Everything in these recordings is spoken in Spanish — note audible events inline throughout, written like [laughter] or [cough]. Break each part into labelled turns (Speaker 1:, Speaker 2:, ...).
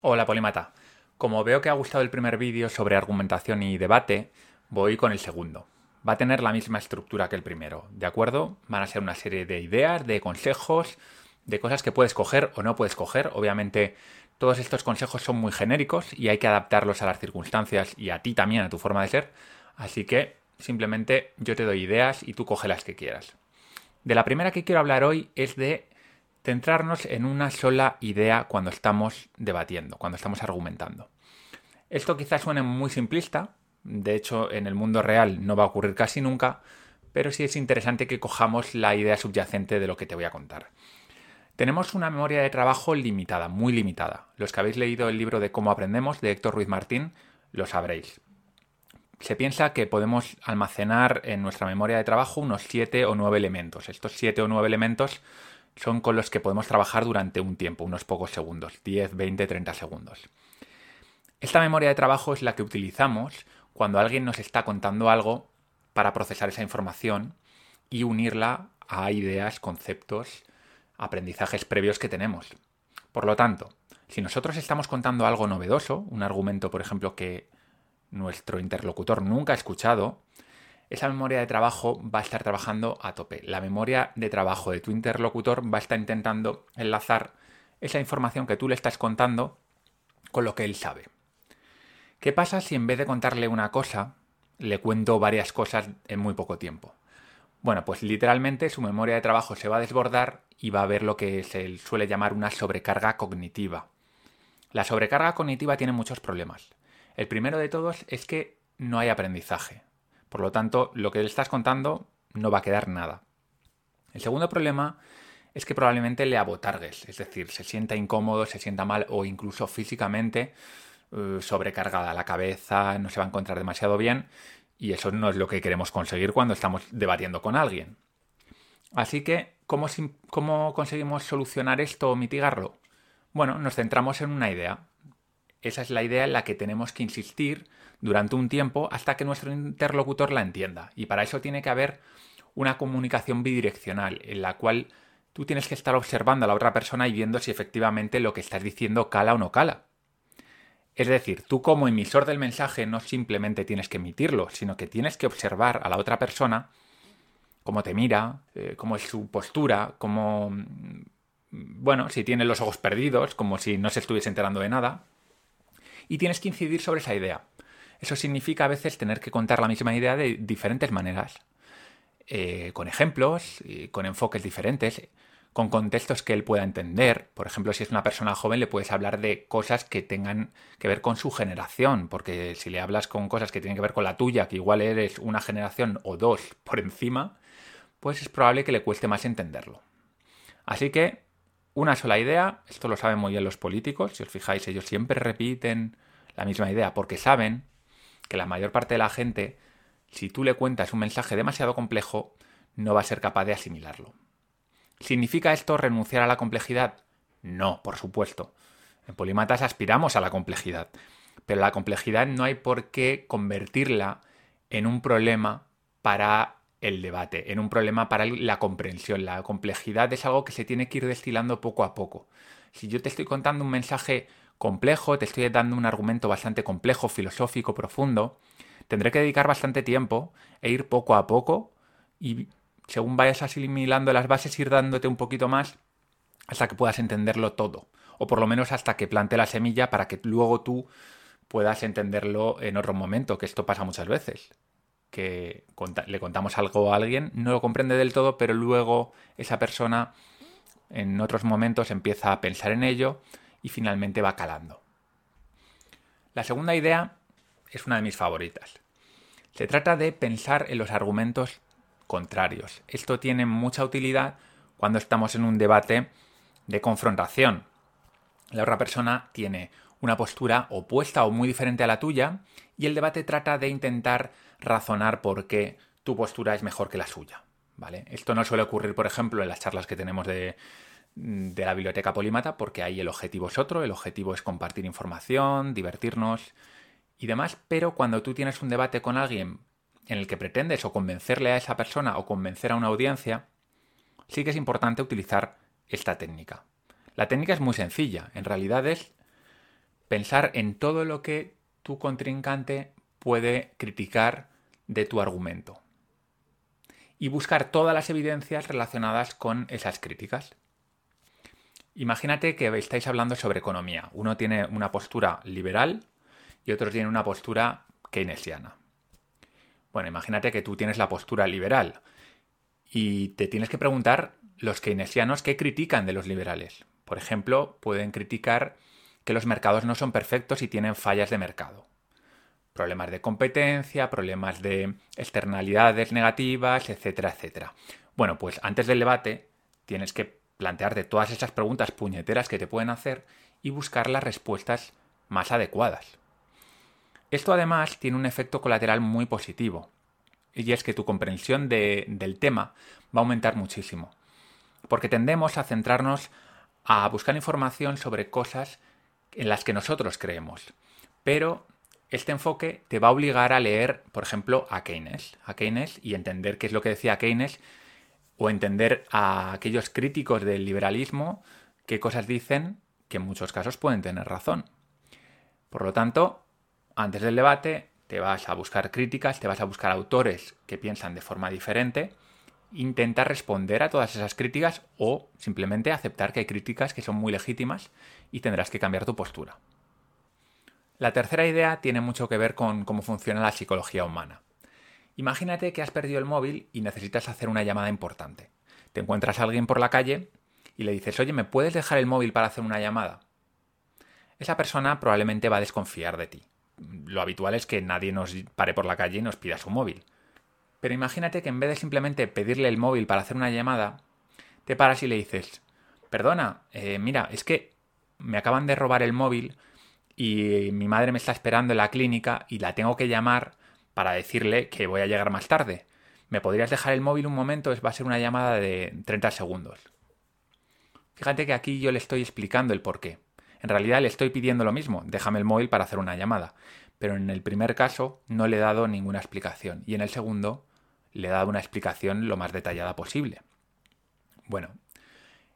Speaker 1: Hola Polimata. Como veo que ha gustado el primer vídeo sobre argumentación y debate, voy con el segundo. Va a tener la misma estructura que el primero, ¿de acuerdo? Van a ser una serie de ideas, de consejos, de cosas que puedes coger o no puedes coger. Obviamente todos estos consejos son muy genéricos y hay que adaptarlos a las circunstancias y a ti también, a tu forma de ser. Así que simplemente yo te doy ideas y tú coge las que quieras. De la primera que quiero hablar hoy es de centrarnos en una sola idea cuando estamos debatiendo, cuando estamos argumentando. Esto quizás suene muy simplista, de hecho en el mundo real no va a ocurrir casi nunca, pero sí es interesante que cojamos la idea subyacente de lo que te voy a contar. Tenemos una memoria de trabajo limitada, muy limitada. Los que habéis leído el libro de Cómo aprendemos de Héctor Ruiz Martín lo sabréis. Se piensa que podemos almacenar en nuestra memoria de trabajo unos 7 o 9 elementos. Estos 7 o 9 elementos son con los que podemos trabajar durante un tiempo, unos pocos segundos, 10, 20, 30 segundos. Esta memoria de trabajo es la que utilizamos cuando alguien nos está contando algo para procesar esa información y unirla a ideas, conceptos, aprendizajes previos que tenemos. Por lo tanto, si nosotros estamos contando algo novedoso, un argumento, por ejemplo, que nuestro interlocutor nunca ha escuchado, esa memoria de trabajo va a estar trabajando a tope. La memoria de trabajo de tu interlocutor va a estar intentando enlazar esa información que tú le estás contando con lo que él sabe. ¿Qué pasa si en vez de contarle una cosa, le cuento varias cosas en muy poco tiempo? Bueno, pues literalmente su memoria de trabajo se va a desbordar y va a haber lo que se suele llamar una sobrecarga cognitiva. La sobrecarga cognitiva tiene muchos problemas. El primero de todos es que no hay aprendizaje. Por lo tanto, lo que le estás contando no va a quedar nada. El segundo problema es que probablemente le abotargues, es decir, se sienta incómodo, se sienta mal o incluso físicamente eh, sobrecargada la cabeza, no se va a encontrar demasiado bien y eso no es lo que queremos conseguir cuando estamos debatiendo con alguien. Así que, ¿cómo, ¿cómo conseguimos solucionar esto o mitigarlo? Bueno, nos centramos en una idea. Esa es la idea en la que tenemos que insistir durante un tiempo hasta que nuestro interlocutor la entienda. Y para eso tiene que haber una comunicación bidireccional en la cual tú tienes que estar observando a la otra persona y viendo si efectivamente lo que estás diciendo cala o no cala. Es decir, tú como emisor del mensaje no simplemente tienes que emitirlo, sino que tienes que observar a la otra persona cómo te mira, eh, cómo es su postura, cómo... Mm, bueno, si tiene los ojos perdidos, como si no se estuviese enterando de nada. Y tienes que incidir sobre esa idea. Eso significa a veces tener que contar la misma idea de diferentes maneras, eh, con ejemplos, con enfoques diferentes, con contextos que él pueda entender. Por ejemplo, si es una persona joven, le puedes hablar de cosas que tengan que ver con su generación, porque si le hablas con cosas que tienen que ver con la tuya, que igual eres una generación o dos [laughs] por encima, pues es probable que le cueste más entenderlo. Así que, una sola idea, esto lo saben muy bien los políticos, si os fijáis, ellos siempre repiten la misma idea, porque saben que la mayor parte de la gente, si tú le cuentas un mensaje demasiado complejo, no va a ser capaz de asimilarlo. ¿Significa esto renunciar a la complejidad? No, por supuesto. En Polimatas aspiramos a la complejidad, pero la complejidad no hay por qué convertirla en un problema para el debate, en un problema para la comprensión. La complejidad es algo que se tiene que ir destilando poco a poco. Si yo te estoy contando un mensaje complejo, te estoy dando un argumento bastante complejo, filosófico, profundo, tendré que dedicar bastante tiempo e ir poco a poco y según vayas asimilando las bases ir dándote un poquito más hasta que puedas entenderlo todo, o por lo menos hasta que plante la semilla para que luego tú puedas entenderlo en otro momento, que esto pasa muchas veces que le contamos algo a alguien, no lo comprende del todo, pero luego esa persona en otros momentos empieza a pensar en ello y finalmente va calando. La segunda idea es una de mis favoritas. Se trata de pensar en los argumentos contrarios. Esto tiene mucha utilidad cuando estamos en un debate de confrontación. La otra persona tiene una postura opuesta o muy diferente a la tuya y el debate trata de intentar razonar por qué tu postura es mejor que la suya. ¿Vale? Esto no suele ocurrir, por ejemplo, en las charlas que tenemos de, de la biblioteca Polímata, porque ahí el objetivo es otro, el objetivo es compartir información, divertirnos y demás, pero cuando tú tienes un debate con alguien en el que pretendes o convencerle a esa persona o convencer a una audiencia, sí que es importante utilizar esta técnica. La técnica es muy sencilla, en realidad es pensar en todo lo que tu contrincante puede criticar de tu argumento y buscar todas las evidencias relacionadas con esas críticas. Imagínate que estáis hablando sobre economía. Uno tiene una postura liberal y otro tiene una postura keynesiana. Bueno, imagínate que tú tienes la postura liberal y te tienes que preguntar los keynesianos qué critican de los liberales. Por ejemplo, pueden criticar que los mercados no son perfectos y tienen fallas de mercado problemas de competencia, problemas de externalidades negativas, etcétera, etcétera. Bueno, pues antes del debate tienes que plantearte todas esas preguntas puñeteras que te pueden hacer y buscar las respuestas más adecuadas. Esto además tiene un efecto colateral muy positivo, y es que tu comprensión del tema va a aumentar muchísimo, porque tendemos a centrarnos a buscar información sobre cosas en las que nosotros creemos, pero este enfoque te va a obligar a leer, por ejemplo, a Keynes, a Keynes y entender qué es lo que decía Keynes o entender a aquellos críticos del liberalismo qué cosas dicen que en muchos casos pueden tener razón. Por lo tanto, antes del debate te vas a buscar críticas, te vas a buscar autores que piensan de forma diferente, intenta responder a todas esas críticas o simplemente aceptar que hay críticas que son muy legítimas y tendrás que cambiar tu postura. La tercera idea tiene mucho que ver con cómo funciona la psicología humana. Imagínate que has perdido el móvil y necesitas hacer una llamada importante. Te encuentras a alguien por la calle y le dices, oye, ¿me puedes dejar el móvil para hacer una llamada? Esa persona probablemente va a desconfiar de ti. Lo habitual es que nadie nos pare por la calle y nos pida su móvil. Pero imagínate que en vez de simplemente pedirle el móvil para hacer una llamada, te paras y le dices, perdona, eh, mira, es que me acaban de robar el móvil y mi madre me está esperando en la clínica y la tengo que llamar para decirle que voy a llegar más tarde. ¿Me podrías dejar el móvil un momento? Va a ser una llamada de 30 segundos. Fíjate que aquí yo le estoy explicando el por qué. En realidad le estoy pidiendo lo mismo, déjame el móvil para hacer una llamada. Pero en el primer caso no le he dado ninguna explicación y en el segundo le he dado una explicación lo más detallada posible. Bueno,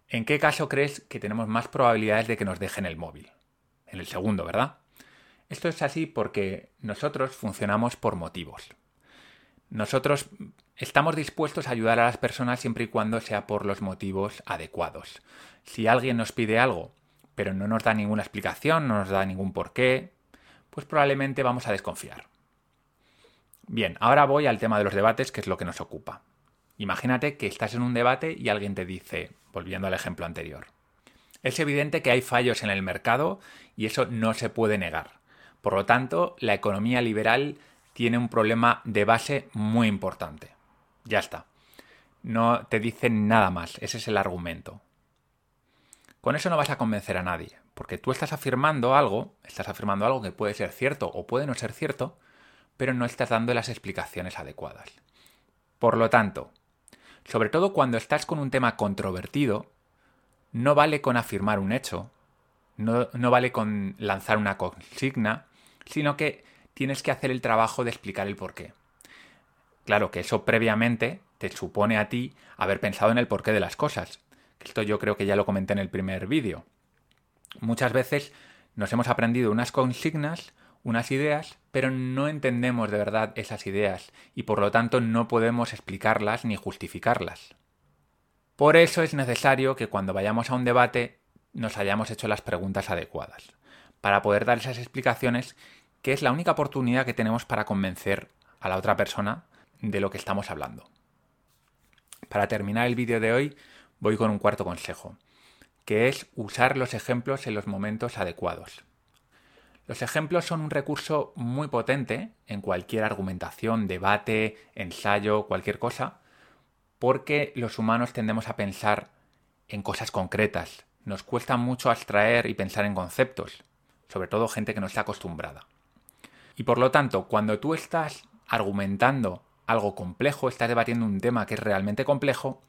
Speaker 1: ¿en qué caso crees que tenemos más probabilidades de que nos dejen el móvil? en el segundo, ¿verdad? Esto es así porque nosotros funcionamos por motivos. Nosotros estamos dispuestos a ayudar a las personas siempre y cuando sea por los motivos adecuados. Si alguien nos pide algo, pero no nos da ninguna explicación, no nos da ningún porqué, pues probablemente vamos a desconfiar. Bien, ahora voy al tema de los debates, que es lo que nos ocupa. Imagínate que estás en un debate y alguien te dice, volviendo al ejemplo anterior, es evidente que hay fallos en el mercado y eso no se puede negar. Por lo tanto, la economía liberal tiene un problema de base muy importante. Ya está. No te dicen nada más, ese es el argumento. Con eso no vas a convencer a nadie, porque tú estás afirmando algo, estás afirmando algo que puede ser cierto o puede no ser cierto, pero no estás dando las explicaciones adecuadas. Por lo tanto, sobre todo cuando estás con un tema controvertido, no vale con afirmar un hecho, no, vale con lanzar una consigna, sino que tienes que hacer el trabajo de explicar el porqué. Claro que eso previamente te supone a ti haber pensado en el porqué de las cosas. Esto yo creo que ya lo comenté en el primer vídeo. Muchas veces nos hemos aprendido unas consignas, unas ideas, pero no entendemos de verdad esas ideas y por lo tanto no podemos explicarlas ni justificarlas. Por eso es necesario que cuando vayamos a un debate nos hayamos hecho las preguntas adecuadas, para poder dar esas explicaciones que es la única oportunidad que tenemos para convencer a la otra persona de lo que estamos hablando. Para terminar el vídeo de hoy voy con un cuarto consejo, que es usar los ejemplos en los momentos adecuados. Los ejemplos son un recurso muy potente en cualquier argumentación, debate, ensayo, cualquier cosa, porque los humanos tendemos a pensar en cosas concretas. Nos cuesta mucho abstraer y pensar en conceptos, sobre todo gente que no está acostumbrada. Y por lo tanto, cuando tú estás argumentando algo complejo, estás debatiendo un tema que es realmente complejo,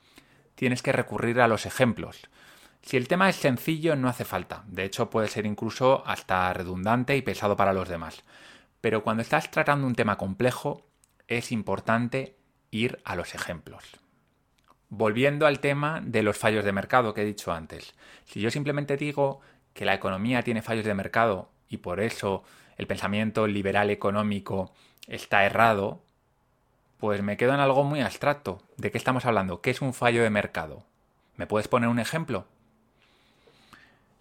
Speaker 1: tienes que recurrir a los ejemplos. Si el tema es sencillo, no hace falta. De hecho, puede ser incluso hasta redundante y pesado para los demás. Pero cuando estás tratando un tema complejo, es importante ir a los ejemplos. Volviendo al tema de los fallos de mercado que he dicho antes. Si yo simplemente digo que la economía tiene fallos de mercado y por eso el pensamiento liberal económico está errado, pues me quedo en algo muy abstracto. ¿De qué estamos hablando? ¿Qué es un fallo de mercado? ¿Me puedes poner un ejemplo?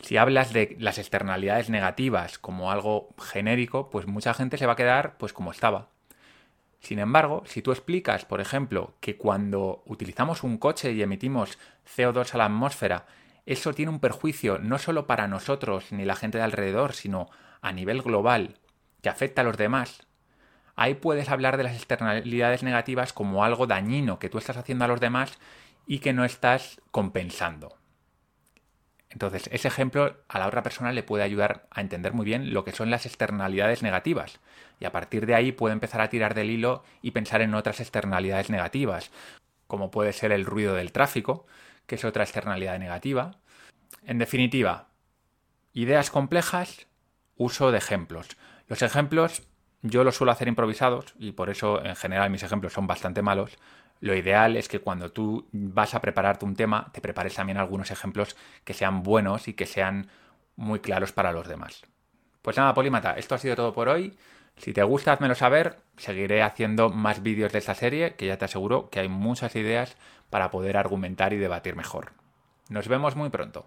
Speaker 1: Si hablas de las externalidades negativas como algo genérico, pues mucha gente se va a quedar pues como estaba. Sin embargo, si tú explicas, por ejemplo, que cuando utilizamos un coche y emitimos CO2 a la atmósfera, eso tiene un perjuicio no solo para nosotros ni la gente de alrededor, sino a nivel global, que afecta a los demás, ahí puedes hablar de las externalidades negativas como algo dañino que tú estás haciendo a los demás y que no estás compensando. Entonces, ese ejemplo a la otra persona le puede ayudar a entender muy bien lo que son las externalidades negativas. Y a partir de ahí puede empezar a tirar del hilo y pensar en otras externalidades negativas, como puede ser el ruido del tráfico, que es otra externalidad negativa. En definitiva, ideas complejas, uso de ejemplos. Los ejemplos yo los suelo hacer improvisados y por eso en general mis ejemplos son bastante malos. Lo ideal es que cuando tú vas a prepararte un tema, te prepares también algunos ejemplos que sean buenos y que sean muy claros para los demás. Pues nada, Polímata, esto ha sido todo por hoy. Si te gusta, házmelo saber. Seguiré haciendo más vídeos de esta serie, que ya te aseguro que hay muchas ideas para poder argumentar y debatir mejor. Nos vemos muy pronto.